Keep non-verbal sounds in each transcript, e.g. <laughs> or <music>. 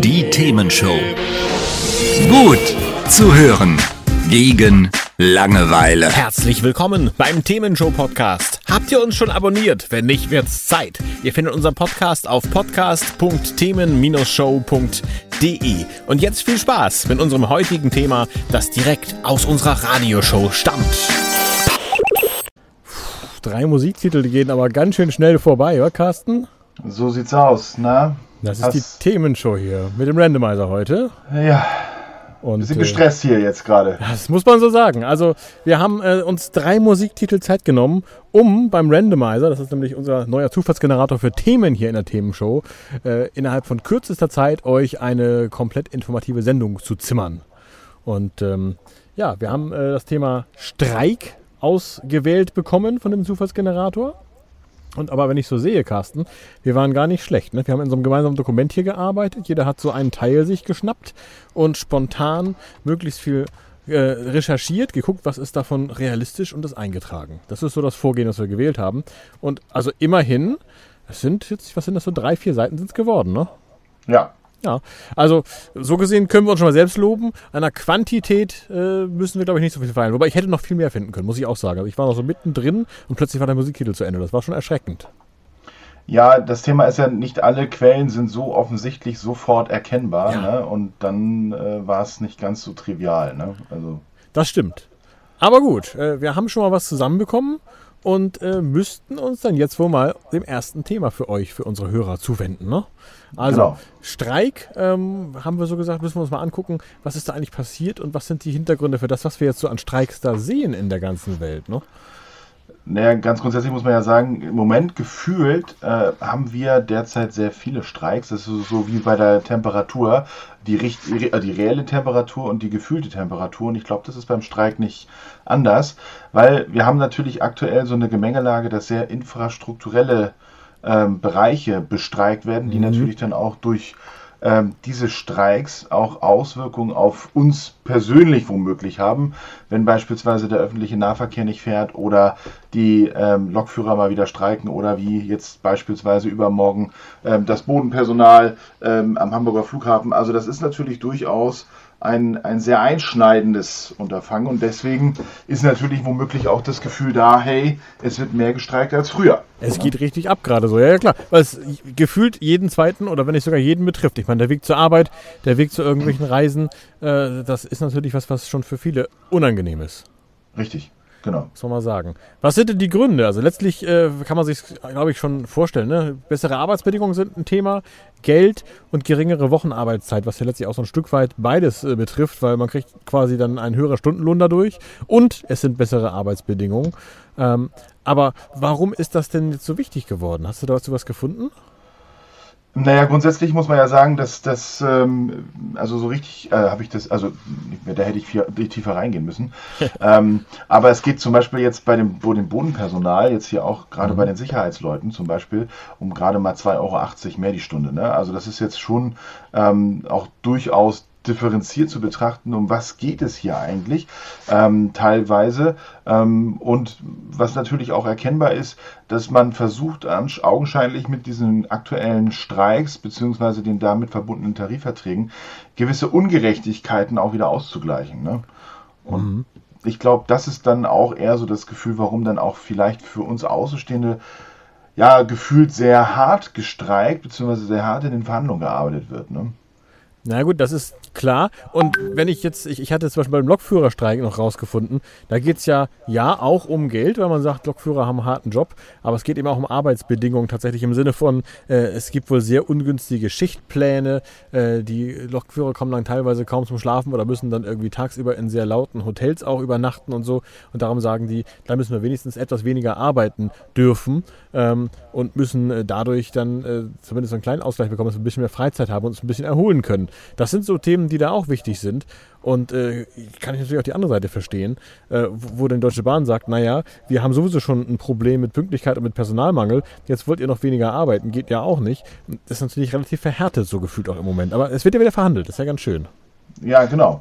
Die Themenshow. Gut zu hören. Gegen Langeweile. Herzlich willkommen beim Themenshow Podcast. Habt ihr uns schon abonniert? Wenn nicht, wird's Zeit. Ihr findet unseren Podcast auf podcast.themen-show.de. Und jetzt viel Spaß mit unserem heutigen Thema, das direkt aus unserer Radioshow stammt. Drei Musiktitel, die gehen aber ganz schön schnell vorbei, oder Carsten? So sieht's aus, ne? Das ist die Themenshow hier mit dem Randomizer heute. Ja, Und, wir sind äh, gestresst hier jetzt gerade. Das muss man so sagen. Also, wir haben äh, uns drei Musiktitel Zeit genommen, um beim Randomizer, das ist nämlich unser neuer Zufallsgenerator für Themen hier in der Themenshow, äh, innerhalb von kürzester Zeit euch eine komplett informative Sendung zu zimmern. Und ähm, ja, wir haben äh, das Thema Streik ausgewählt bekommen von dem Zufallsgenerator. Und aber wenn ich so sehe, Carsten, wir waren gar nicht schlecht. Ne? Wir haben in so einem gemeinsamen Dokument hier gearbeitet. Jeder hat so einen Teil sich geschnappt und spontan möglichst viel äh, recherchiert, geguckt, was ist davon realistisch und das eingetragen. Das ist so das Vorgehen, das wir gewählt haben. Und also immerhin, es sind jetzt, was sind das so, drei, vier Seiten sind es geworden, ne? Ja, Ja, also so gesehen können wir uns schon mal selbst loben. An der Quantität äh, müssen wir, glaube ich, nicht so viel feiern. Wobei ich hätte noch viel mehr finden können, muss ich auch sagen. Also ich war noch so mittendrin und plötzlich war der Musiktitel zu Ende. Das war schon erschreckend. ja, das Thema ist ja, nicht alle Quellen sind so offensichtlich sofort erkennbar, Ja. ne? Und dann äh, war es nicht ganz so trivial, ne? Also, Das stimmt. Aber gut, äh, wir haben schon mal was zusammenbekommen und äh, müssten uns dann jetzt wohl mal dem ersten Thema für euch, für unsere Hörer zuwenden. Ne? Also Genau. Streik, ähm, haben wir so gesagt, müssen wir uns mal angucken, was ist da eigentlich passiert und was sind die Hintergründe für das, was wir jetzt so an Streiks da sehen in der ganzen Welt. Ne? Naja, ganz grundsätzlich muss man ja sagen, im Moment gefühlt äh, haben wir derzeit sehr viele Streiks. Das ist so, wie bei der Temperatur, die, richt, äh, die reelle Temperatur und die gefühlte Temperatur. Und ich glaube, das ist beim Streik nicht anders, weil wir haben natürlich aktuell so eine Gemengelage, dass sehr infrastrukturelle ähm, Bereiche bestreikt werden, die natürlich dann auch durch diese Streiks auch Auswirkungen auf uns persönlich womöglich haben, wenn beispielsweise der öffentliche Nahverkehr nicht fährt oder die ähm, Lokführer mal wieder streiken oder wie jetzt beispielsweise übermorgen ähm, das Bodenpersonal ähm, am Hamburger Flughafen. Also das ist natürlich durchaus ein, ein sehr einschneidendes Unterfangen und deswegen ist natürlich womöglich auch das Gefühl da, hey, es wird mehr gestreikt als früher. Es geht richtig ab gerade so, ja, ja klar. Weil es gefühlt jeden zweiten oder wenn nicht sogar jeden betrifft. Ich meine, der Weg zur Arbeit, der Weg zu irgendwelchen Reisen, äh, das ist natürlich was, was schon für viele unangenehm ist. Richtig, genau. Muss man mal sagen. Was sind denn die Gründe? Also letztlich äh, kann man sich, glaube ich, schon vorstellen. Ne? Bessere Arbeitsbedingungen sind ein Thema, Geld und geringere Wochenarbeitszeit, was ja letztlich auch so ein Stück weit beides äh, betrifft, weil man kriegt quasi dann einen höheren Stundenlohn dadurch und es sind bessere Arbeitsbedingungen. Ähm, aber warum ist das denn jetzt so wichtig geworden? Hast du dazu was gefunden? Naja, grundsätzlich muss man ja sagen, dass das, ähm, also so richtig, äh, habe ich das, also da hätte ich viel, tiefer reingehen müssen. <laughs> ähm, aber es geht zum Beispiel jetzt bei dem, wo dem Bodenpersonal, jetzt hier auch gerade bei den Sicherheitsleuten zum Beispiel, um gerade mal 2,80 Euro mehr die Stunde. Ne? Also das ist jetzt schon ähm, auch durchaus differenziert zu betrachten, um was geht es hier eigentlich ähm, teilweise. Ähm, und was natürlich auch erkennbar ist, dass man versucht, augenscheinlich mit diesen aktuellen Streiks beziehungsweise den damit verbundenen Tarifverträgen gewisse Ungerechtigkeiten auch wieder auszugleichen. Ne? Und ich glaube, das ist dann auch eher so das Gefühl, warum dann auch vielleicht für uns Außenstehende ja gefühlt sehr hart gestreikt beziehungsweise sehr hart in den Verhandlungen gearbeitet wird. Ne? Na gut, das ist klar. Und wenn ich jetzt, ich, ich hatte zum Beispiel beim Lokführerstreik noch rausgefunden, da geht es ja, ja auch um Geld, weil man sagt, Lokführer haben einen harten Job, aber es geht eben auch um Arbeitsbedingungen tatsächlich im Sinne von, äh, es gibt wohl sehr ungünstige Schichtpläne, äh, die Lokführer kommen dann teilweise kaum zum Schlafen oder müssen dann irgendwie tagsüber in sehr lauten Hotels auch übernachten und so. Und darum sagen die, da müssen wir wenigstens etwas weniger arbeiten dürfen ähm, und müssen äh, dadurch dann äh, zumindest einen kleinen Ausgleich bekommen, dass wir ein bisschen mehr Freizeit haben und uns ein bisschen erholen können. Das sind so Themen, die da auch wichtig sind. Und äh, kann ich natürlich auch die andere Seite verstehen, äh, wo wo denn Deutsche Bahn sagt, naja, wir haben sowieso schon ein Problem mit Pünktlichkeit und mit Personalmangel, jetzt wollt ihr noch weniger arbeiten, geht ja auch nicht. Das ist natürlich relativ verhärtet so gefühlt auch im Moment. Aber es wird ja wieder verhandelt, das ist ja ganz schön. Ja, genau.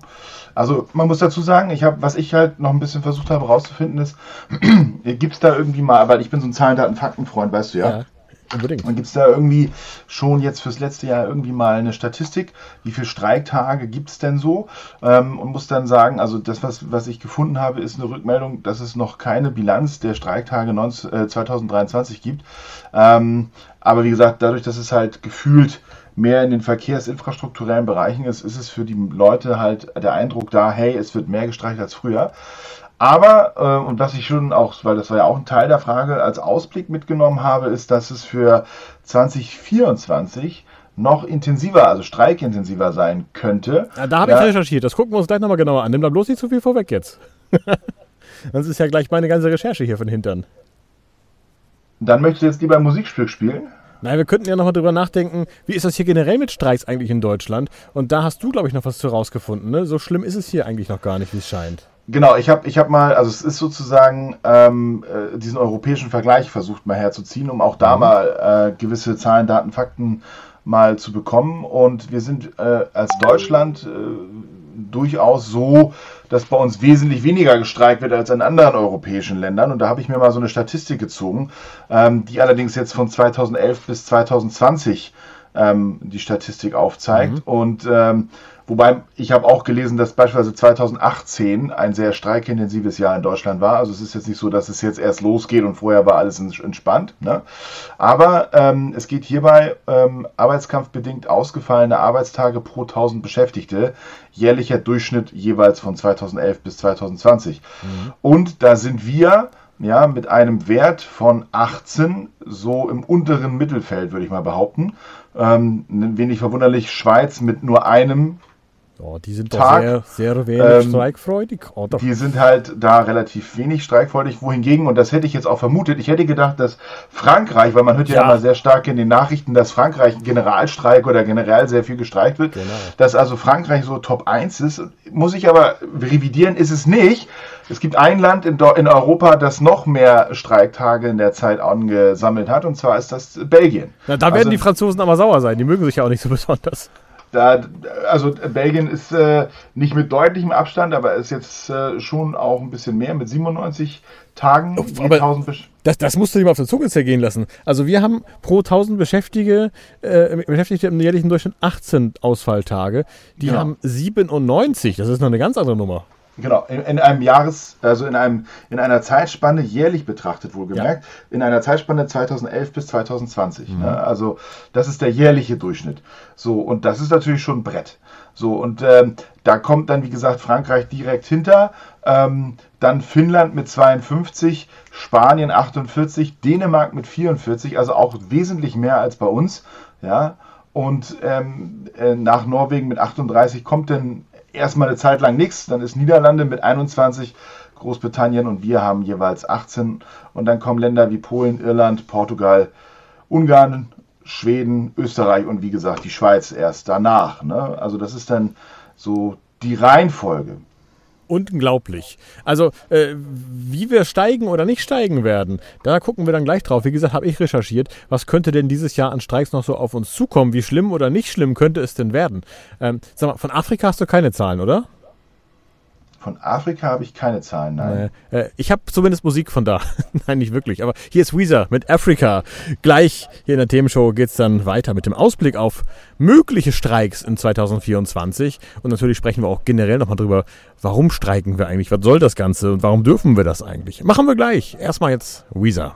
Also man muss dazu sagen, ich habe, was ich halt noch ein bisschen versucht habe herauszufinden, ist, <clears throat> gibt es da irgendwie mal, weil ich bin so ein Zahlen, Daten, Fakten-Freund, weißt du ja. Unbedingt. Und gibt es da irgendwie schon jetzt fürs letzte Jahr irgendwie mal eine Statistik? Wie viele Streiktage gibt es denn so? Ähm, und muss dann sagen, also das, was, was ich gefunden habe, ist eine Rückmeldung, dass es noch keine Bilanz der Streiktage 19, äh, 2023 gibt. Ähm, aber wie gesagt, dadurch, dass es halt gefühlt mehr in den verkehrsinfrastrukturellen Bereichen ist, ist es für die Leute halt der Eindruck da, hey, es wird mehr gestreikt als früher. Aber, äh, und was ich schon auch, weil das war ja auch ein Teil der Frage, als Ausblick mitgenommen habe, ist, dass es für 2024 noch intensiver, also streikintensiver sein könnte. Ja, da habe ja. ich recherchiert. Das gucken wir uns gleich nochmal genauer an. Nimm da bloß nicht zu viel vorweg jetzt. <laughs> Sonst ist ja gleich meine ganze Recherche hier von Hintern. Dann möchtest du jetzt lieber ein Musikstück spielen? Nein, wir könnten ja nochmal drüber nachdenken, wie ist das hier generell mit Streiks eigentlich in Deutschland? Und da hast du, glaube ich, noch was zu rausgefunden. Ne? So schlimm ist es hier eigentlich noch gar nicht, wie es scheint. Genau, ich habe ich hab mal, also es ist sozusagen ähm, äh, diesen europäischen Vergleich versucht mal herzuziehen, um auch da Mhm. mal äh, gewisse Zahlen, Daten, Fakten mal zu bekommen. Und wir sind äh, als Deutschland äh, durchaus so, dass bei uns wesentlich weniger gestreikt wird als in anderen europäischen Ländern. Und da habe ich mir mal so eine Statistik gezogen, ähm, die allerdings jetzt von 2011 bis 2020 ähm, die Statistik aufzeigt. Und ähm, wobei ich habe auch gelesen, dass beispielsweise 2018 ein sehr streikintensives Jahr in Deutschland war. Also es ist jetzt nicht so, dass es jetzt erst losgeht und vorher war alles ents- entspannt. Ne? Aber ähm, es geht hierbei ähm, arbeitskampfbedingt ausgefallene Arbeitstage pro 1000 Beschäftigte, jährlicher Durchschnitt jeweils von 2011 bis 2020. Und da sind wir ja, mit einem Wert von 18 so im unteren Mittelfeld, würde ich mal behaupten. Ähm, wenig verwunderlich Schweiz mit nur einem Oh, die sind Tag, sehr, sehr wenig ähm, streikfreudig. Doch. Die sind halt da relativ wenig streikfreudig. Wohingegen, und das hätte ich jetzt auch vermutet, ich hätte gedacht, dass Frankreich, weil man hört ja, Ja. immer sehr stark in den Nachrichten, dass Frankreich ein Generalstreik oder generell sehr viel gestreikt wird, Genau. dass also Frankreich so Top 1 ist. Muss ich aber revidieren, ist es nicht. Es gibt ein Land in, in Europa, das noch mehr Streiktage in der Zeit angesammelt hat, und zwar ist das Belgien. Na, da werden also- die Franzosen aber sauer sein. Die mögen sich ja auch nicht so <laughs> besonders. Da, also Belgien ist äh, nicht mit deutlichem Abstand, aber ist jetzt äh, schon auch ein bisschen mehr mit 97 Tagen. je aber- 1000 Besch- Das, das musst du dir mal auf der Zunge zergehen lassen. Also wir haben pro 1000 Beschäftigte, äh, Beschäftigte im jährlichen Durchschnitt 18 Ausfalltage. Die Genau. haben 97. Das ist noch eine ganz andere Nummer. Genau, in, in einem Jahres, also in einem in einer Zeitspanne jährlich betrachtet wohlgemerkt, in einer Zeitspanne 2011 bis 2020. Ne? Also das ist der jährliche Durchschnitt. So und das ist natürlich schon ein Brett. So und ähm, da kommt dann wie gesagt Frankreich direkt hinter, ähm, dann Finnland mit 52, Spanien 48, Dänemark mit 44, also auch wesentlich mehr als bei uns. Ja und ähm, äh, nach Norwegen mit 38 kommt dann erstmal eine Zeit lang nichts. Dann ist Niederlande mit 21, Großbritannien und wir haben jeweils 18. Und dann kommen Länder wie Polen, Irland, Portugal, Ungarn, Schweden, Österreich und wie gesagt die Schweiz erst danach. Ne? Also das ist dann so die Reihenfolge. Unglaublich. Also, äh, wie wir steigen oder nicht steigen werden, da gucken wir dann gleich drauf. Wie gesagt, habe ich recherchiert, was könnte denn dieses Jahr an Streiks noch so auf uns zukommen? Wie schlimm oder nicht schlimm könnte es denn werden? Ähm, sag mal, von Afrika hast du keine Zahlen, oder? Von Afrika habe ich keine Zahlen, nein. Äh, ich habe zumindest Musik von da. <laughs> Nein, nicht wirklich. Aber hier ist Weezer mit Africa. Gleich hier in der Themenshow geht's dann weiter mit dem Ausblick auf mögliche Streiks in 2024. Und natürlich sprechen wir auch generell nochmal drüber, warum streiken wir eigentlich? Was soll das Ganze und warum dürfen wir das eigentlich? Machen wir gleich. Erstmal jetzt Weezer.